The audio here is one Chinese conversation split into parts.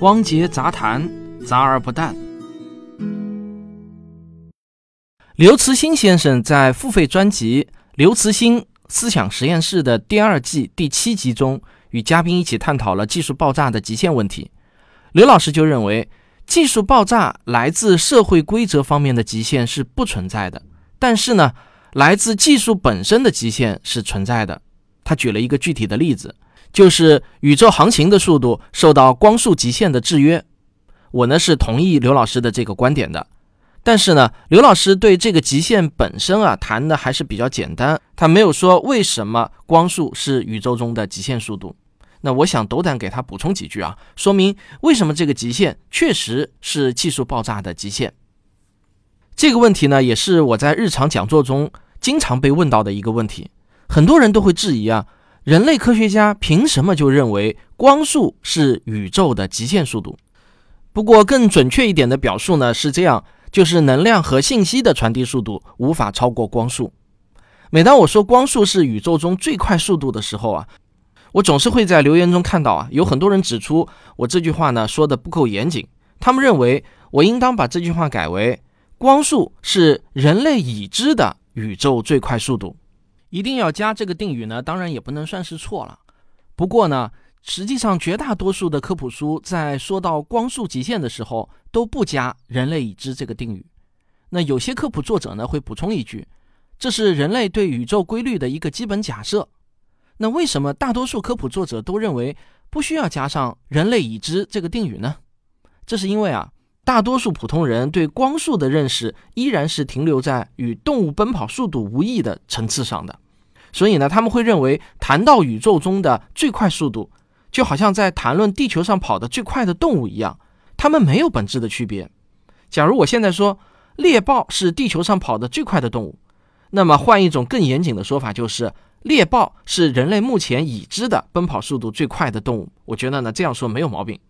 汪杰杂谈，杂而不淡。刘慈欣先生在付费专辑《刘慈欣思想实验室》的第二季第七集中，与嘉宾一起探讨了技术爆炸的极限问题。刘老师就认为，技术爆炸来自社会规则方面的极限是不存在的，但是呢，来自技术本身的极限是存在的。他举了一个具体的例子。就是宇宙航行的速度受到光速极限的制约，我呢是同意刘老师的这个观点的。但是呢，刘老师对这个极限本身啊谈的还是比较简单，他没有说为什么光速是宇宙中的极限速度。那我想斗胆给他补充几句啊，说明为什么这个极限确实是技术爆炸的极限。这个问题呢，也是我在日常讲座中经常被问到的一个问题，很多人都会质疑啊。人类科学家凭什么就认为光速是宇宙的极限速度？不过更准确一点的表述呢是这样：就是能量和信息的传递速度无法超过光速。每当我说光速是宇宙中最快速度的时候啊，我总是会在留言中看到啊，有很多人指出我这句话呢说的不够严谨。他们认为我应当把这句话改为：光速是人类已知的宇宙最快速度。一定要加这个定语呢？当然也不能算是错了。不过呢，实际上绝大多数的科普书在说到光速极限的时候都不加“人类已知”这个定语。那有些科普作者呢会补充一句：“这是人类对宇宙规律的一个基本假设。”那为什么大多数科普作者都认为不需要加上“人类已知”这个定语呢？这是因为啊，大多数普通人对光速的认识依然是停留在与动物奔跑速度无异的层次上的。所以呢，他们会认为谈到宇宙中的最快速度，就好像在谈论地球上跑得最快的动物一样，它们没有本质的区别。假如我现在说猎豹是地球上跑得最快的动物，那么换一种更严谨的说法，就是猎豹是人类目前已知的奔跑速度最快的动物。我觉得呢，这样说没有毛病。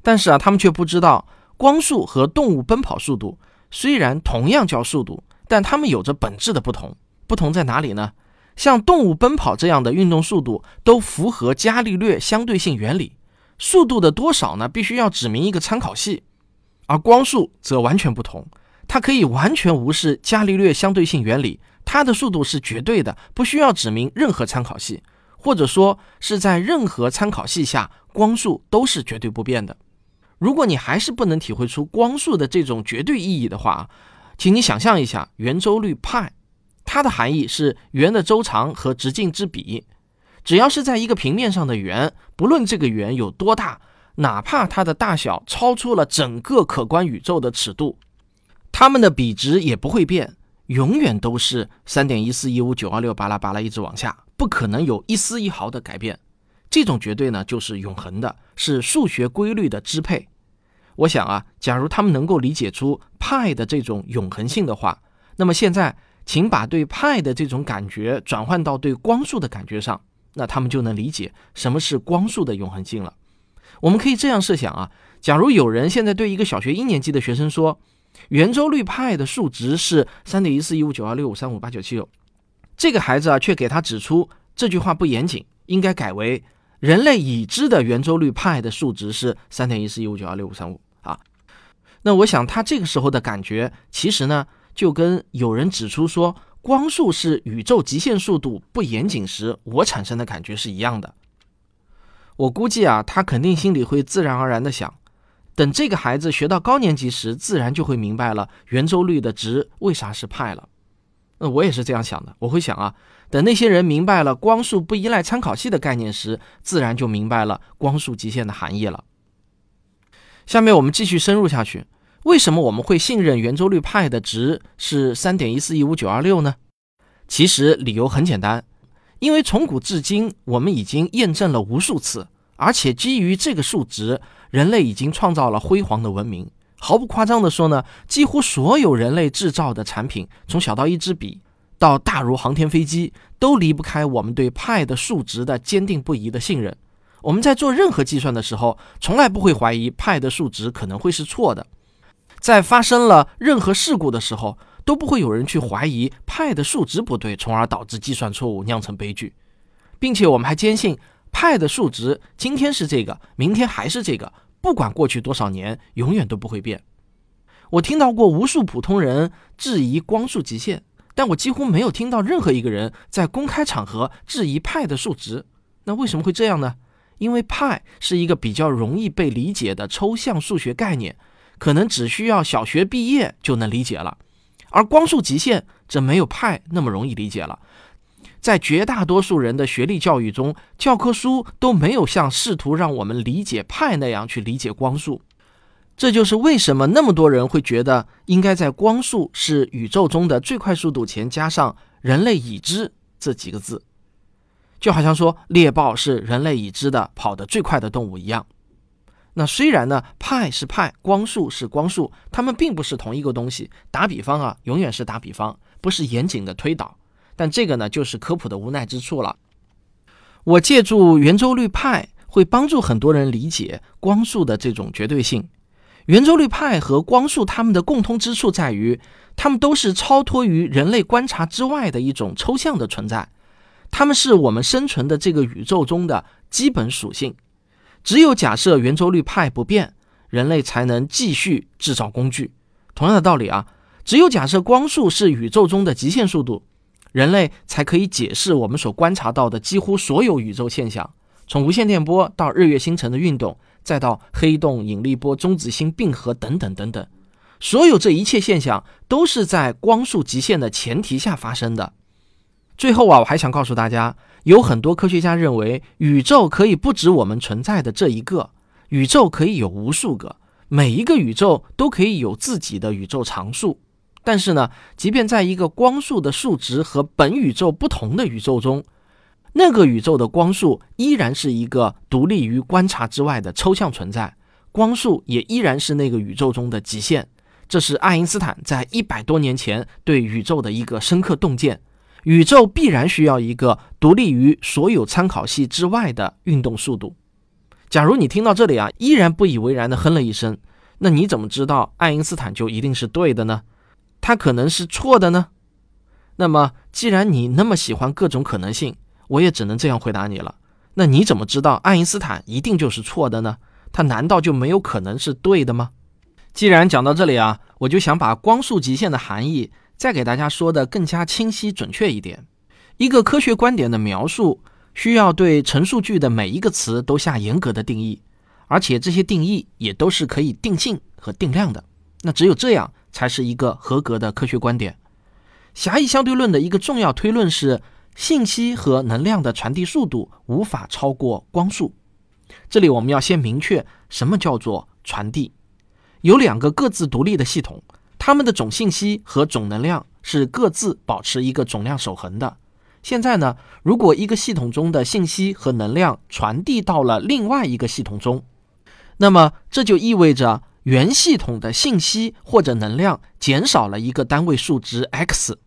但是啊，他们却不知道，光速和动物奔跑速度虽然同样叫速度，但它们有着本质的不同。不同在哪里呢？像动物奔跑这样的运动速度都符合伽利略相对性原理，速度的多少呢？必须要指明一个参考系，而光速则完全不同，它可以完全无视伽利略相对性原理，它的速度是绝对的，不需要指明任何参考系，或者说是在任何参考系下，光速都是绝对不变的。如果你还是不能体会出光速的这种绝对意义的话，请你想象一下圆周率派。它的含义是圆的周长和直径之比，只要是在一个平面上的圆，不论这个圆有多大，哪怕它的大小超出了整个可观宇宙的尺度，它们的比值也不会变，永远都是三点一四一五九二六巴拉巴拉一直往下，不可能有一丝一毫的改变。这种绝对呢，就是永恒的，是数学规律的支配。我想啊，假如他们能够理解出派的这种永恒性的话，那么现在。请把对派的这种感觉转换到对光速的感觉上，那他们就能理解什么是光速的永恒性了。我们可以这样设想啊，假如有人现在对一个小学一年级的学生说，圆周率派的数值是三点一四一五九二六五三五八九七六，这个孩子啊却给他指出这句话不严谨，应该改为人类已知的圆周率派的数值是三点一四一五九二六五三五啊，那我想他这个时候的感觉其实呢。就跟有人指出说光速是宇宙极限速度不严谨时，我产生的感觉是一样的。我估计啊，他肯定心里会自然而然的想，等这个孩子学到高年级时，自然就会明白了圆周率的值为啥是派了。那我也是这样想的，我会想啊，等那些人明白了光速不依赖参考系的概念时，自然就明白了光速极限的含义了。下面我们继续深入下去。为什么我们会信任圆周率派的值是三点一四一五九二六呢？其实理由很简单，因为从古至今我们已经验证了无数次，而且基于这个数值，人类已经创造了辉煌的文明。毫不夸张地说呢，几乎所有人类制造的产品，从小到一支笔，到大如航天飞机，都离不开我们对派的数值的坚定不移的信任。我们在做任何计算的时候，从来不会怀疑派的数值可能会是错的。在发生了任何事故的时候，都不会有人去怀疑派的数值不对，从而导致计算错误酿成悲剧，并且我们还坚信派的数值今天是这个，明天还是这个，不管过去多少年，永远都不会变。我听到过无数普通人质疑光速极限，但我几乎没有听到任何一个人在公开场合质疑派的数值。那为什么会这样呢？因为派是一个比较容易被理解的抽象数学概念，可能只需要小学毕业就能理解了。而光速极限则没有派那么容易理解了。在绝大多数人的学历教育中，教科书都没有像试图让我们理解派那样去理解光速。这就是为什么那么多人会觉得应该在“光速是宇宙中的最快速度”前加上“人类已知”这几个字，就好像说猎豹是人类已知的跑得最快的动物一样。那虽然呢，派是派，光速是光速，它们并不是同一个东西。打比方啊，永远是打比方，不是严谨的推导。但这个呢，就是科普的无奈之处了。我借助圆周率派，会帮助很多人理解光速的这种绝对性。圆周率派和光速，它们的共通之处在于，它们都是超脱于人类观察之外的一种抽象的存在，它们是我们生存的这个宇宙中的基本属性。只有假设圆周率派不变，人类才能继续制造工具。同样的道理啊，只有假设光速是宇宙中的极限速度，人类才可以解释我们所观察到的几乎所有宇宙现象，从无线电波到日月星辰的运动。再到黑洞、引力波、中子星并合等等等等，所有这一切现象都是在光速极限的前提下发生的。最后啊，我还想告诉大家，有很多科学家认为宇宙可以不止我们存在的这一个，宇宙可以有无数个，每一个宇宙都可以有自己的宇宙常数。但是呢，即便在一个光速的数值和本宇宙不同的宇宙中，那个宇宙的光速依然是一个独立于观察之外的抽象存在，光速也依然是那个宇宙中的极限。这是爱因斯坦在一百多年前对宇宙的一个深刻洞见：宇宙必然需要一个独立于所有参考系之外的运动速度。假如你听到这里啊，依然不以为然地哼了一声，那你怎么知道爱因斯坦就一定是对的呢？他可能是错的呢？那么，既然你那么喜欢各种可能性，我也只能这样回答你了。那你怎么知道爱因斯坦一定就是错的呢？他难道就没有可能是对的吗？既然讲到这里啊，我就想把光速极限的含义再给大家说的更加清晰准确一点。一个科学观点的描述需要对陈述句的每一个词都下严格的定义，而且这些定义也都是可以定性和定量的。那只有这样才是一个合格的科学观点。狭义相对论的一个重要推论是。信息和能量的传递速度无法超过光速。这里我们要先明确什么叫做传递。有两个各自独立的系统，它们的总信息和总能量是各自保持一个总量守恒的。现在呢，如果一个系统中的信息和能量传递到了另外一个系统中，那么这就意味着原系统的信息或者能量减少了一个单位数值 x。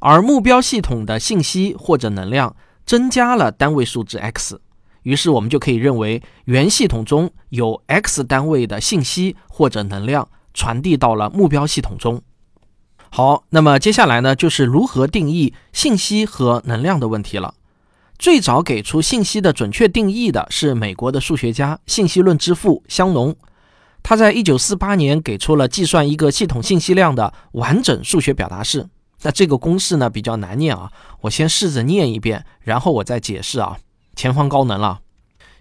而目标系统的信息或者能量增加了单位数值 x，于是我们就可以认为原系统中有 x 单位的信息或者能量传递到了目标系统中。好，那么接下来呢，就是如何定义信息和能量的问题了。最早给出信息的准确定义的是美国的数学家、信息论之父香农，他在一九四八年给出了计算一个系统信息量的完整数学表达式。那这个公式呢比较难念啊，我先试着念一遍，然后我再解释啊。前方高能了，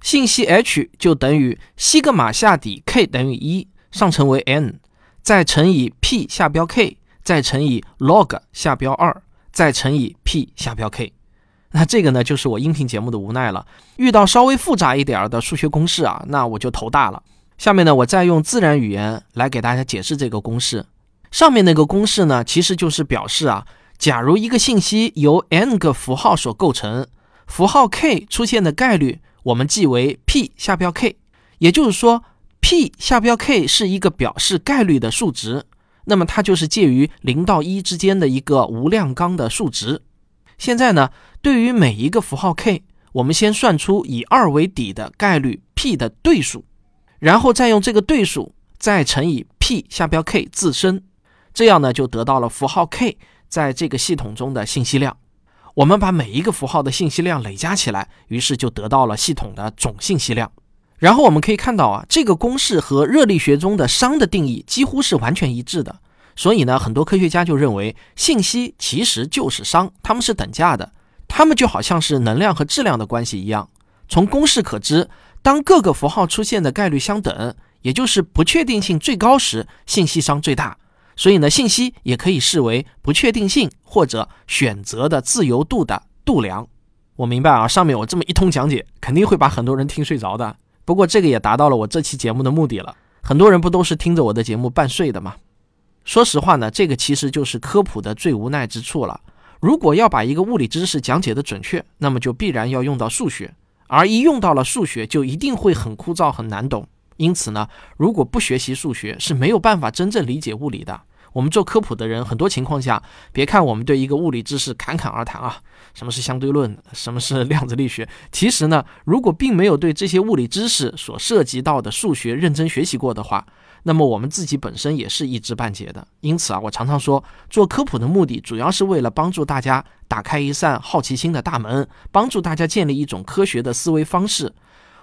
信息 h 就等于西格玛下底 k 等于一上乘为 n，再乘以 p 下标 k，再乘以 log 下标二，再乘以 p 下标 k。那这个呢就是我音频节目的无奈了，遇到稍微复杂一点的数学公式啊，那我就头大了。下面呢我再用自然语言来给大家解释这个公式。上面那个公式呢，其实就是表示啊，假如一个信息由 n 个符号所构成，符号 k 出现的概率，我们记为 p 下标 k，也就是说，p 下标 k 是一个表示概率的数值，那么它就是介于零到一之间的一个无量纲的数值。现在呢，对于每一个符号 k，我们先算出以二为底的概率 p 的对数，然后再用这个对数再乘以 p 下标 k 自身。这样呢，就得到了符号 k 在这个系统中的信息量。我们把每一个符号的信息量累加起来，于是就得到了系统的总信息量。然后我们可以看到啊，这个公式和热力学中的熵的定义几乎是完全一致的。所以呢，很多科学家就认为信息其实就是熵，它们是等价的，它们就好像是能量和质量的关系一样。从公式可知，当各个符号出现的概率相等，也就是不确定性最高时，信息熵最大。所以呢，信息也可以视为不确定性或者选择的自由度的度量。我明白啊，上面我这么一通讲解，肯定会把很多人听睡着的。不过这个也达到了我这期节目的目的了。很多人不都是听着我的节目半睡的吗？说实话呢，这个其实就是科普的最无奈之处了。如果要把一个物理知识讲解的准确，那么就必然要用到数学，而一用到了数学，就一定会很枯燥、很难懂。因此呢，如果不学习数学，是没有办法真正理解物理的。我们做科普的人，很多情况下，别看我们对一个物理知识侃侃而谈啊，什么是相对论，什么是量子力学，其实呢，如果并没有对这些物理知识所涉及到的数学认真学习过的话，那么我们自己本身也是一知半解的。因此啊，我常常说，做科普的目的主要是为了帮助大家打开一扇好奇心的大门，帮助大家建立一种科学的思维方式。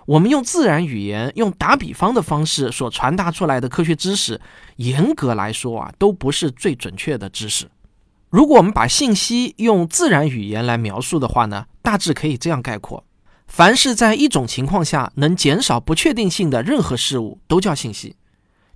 我们用自然语言、用打比方的方式所传达出来的科学知识，严格来说啊，都不是最准确的知识。如果我们把信息用自然语言来描述的话呢，大致可以这样概括：凡是在一种情况下能减少不确定性的任何事物，都叫信息。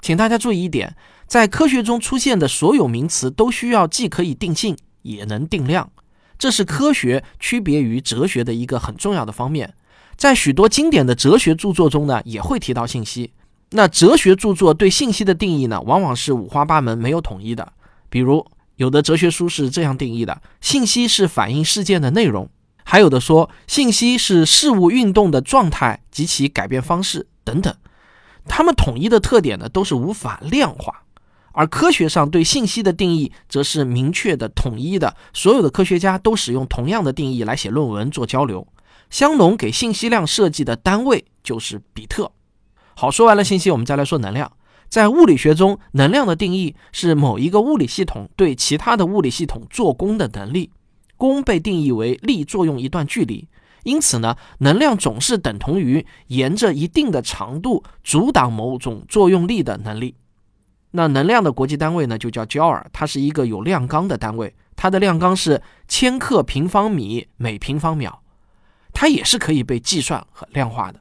请大家注意一点，在科学中出现的所有名词都需要既可以定性，也能定量，这是科学区别于哲学的一个很重要的方面。在许多经典的哲学著作中呢，也会提到信息。那哲学著作对信息的定义呢，往往是五花八门，没有统一的。比如，有的哲学书是这样定义的：信息是反映事件的内容；还有的说，信息是事物运动的状态及其改变方式等等。它们统一的特点呢，都是无法量化。而科学上对信息的定义，则是明确的、统一的。所有的科学家都使用同样的定义来写论文、做交流。香农给信息量设计的单位就是比特。好，说完了信息，我们再来说能量。在物理学中，能量的定义是某一个物理系统对其他的物理系统做功的能力。功被定义为力作用一段距离，因此呢，能量总是等同于沿着一定的长度阻挡某种作用力的能力。那能量的国际单位呢，就叫焦耳，它是一个有量纲的单位，它的量纲是千克平方米每平方秒。它也是可以被计算和量化的。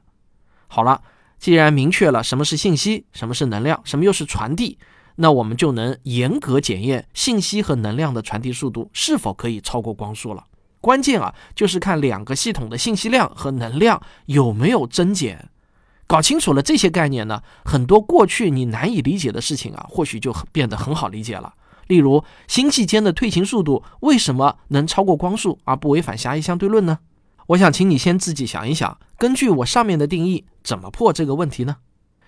好了，既然明确了什么是信息，什么是能量，什么又是传递，那我们就能严格检验信息和能量的传递速度是否可以超过光速了。关键啊，就是看两个系统的信息量和能量有没有增减。搞清楚了这些概念呢，很多过去你难以理解的事情啊，或许就变得很好理解了。例如，星系间的退行速度为什么能超过光速而不违反狭义相对论呢？我想请你先自己想一想，根据我上面的定义，怎么破这个问题呢？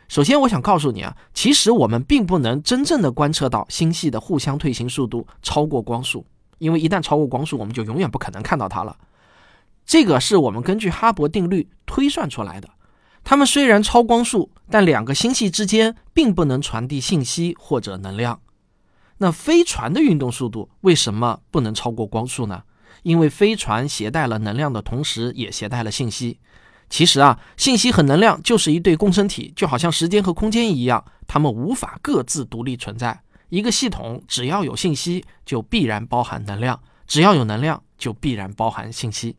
首先，我想告诉你啊，其实我们并不能真正的观测到星系的互相退行速度超过光速，因为一旦超过光速，我们就永远不可能看到它了。这个是我们根据哈勃定律推算出来的。它们虽然超光速，但两个星系之间并不能传递信息或者能量。那飞船的运动速度为什么不能超过光速呢？因为飞船携带了能量的同时，也携带了信息。其实啊，信息和能量就是一对共生体，就好像时间和空间一样，它们无法各自独立存在。一个系统只要有信息，就必然包含能量；只要有能量，就必然包含信息。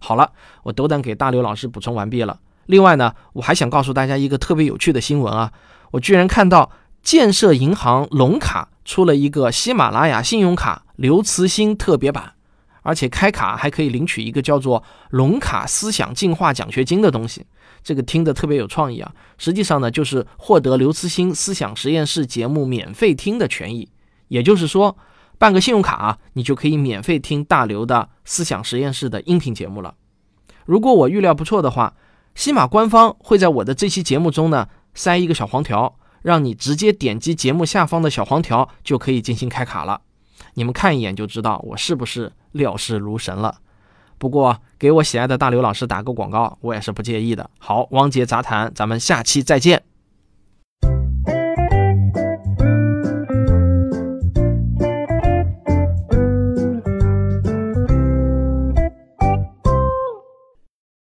好了，我斗胆给大刘老师补充完毕了。另外呢，我还想告诉大家一个特别有趣的新闻啊，我居然看到建设银行龙卡出了一个喜马拉雅信用卡刘慈欣特别版。而且开卡还可以领取一个叫做“龙卡思想进化奖学金”的东西，这个听得特别有创意啊！实际上呢，就是获得刘慈欣思想实验室节目免费听的权益。也就是说，办个信用卡啊，你就可以免费听大刘的思想实验室的音频节目了。如果我预料不错的话，西马官方会在我的这期节目中呢塞一个小黄条，让你直接点击节目下方的小黄条就可以进行开卡了。你们看一眼就知道我是不是料事如神了。不过给我喜爱的大刘老师打个广告，我也是不介意的。好，汪杰杂谈，咱们下期再见。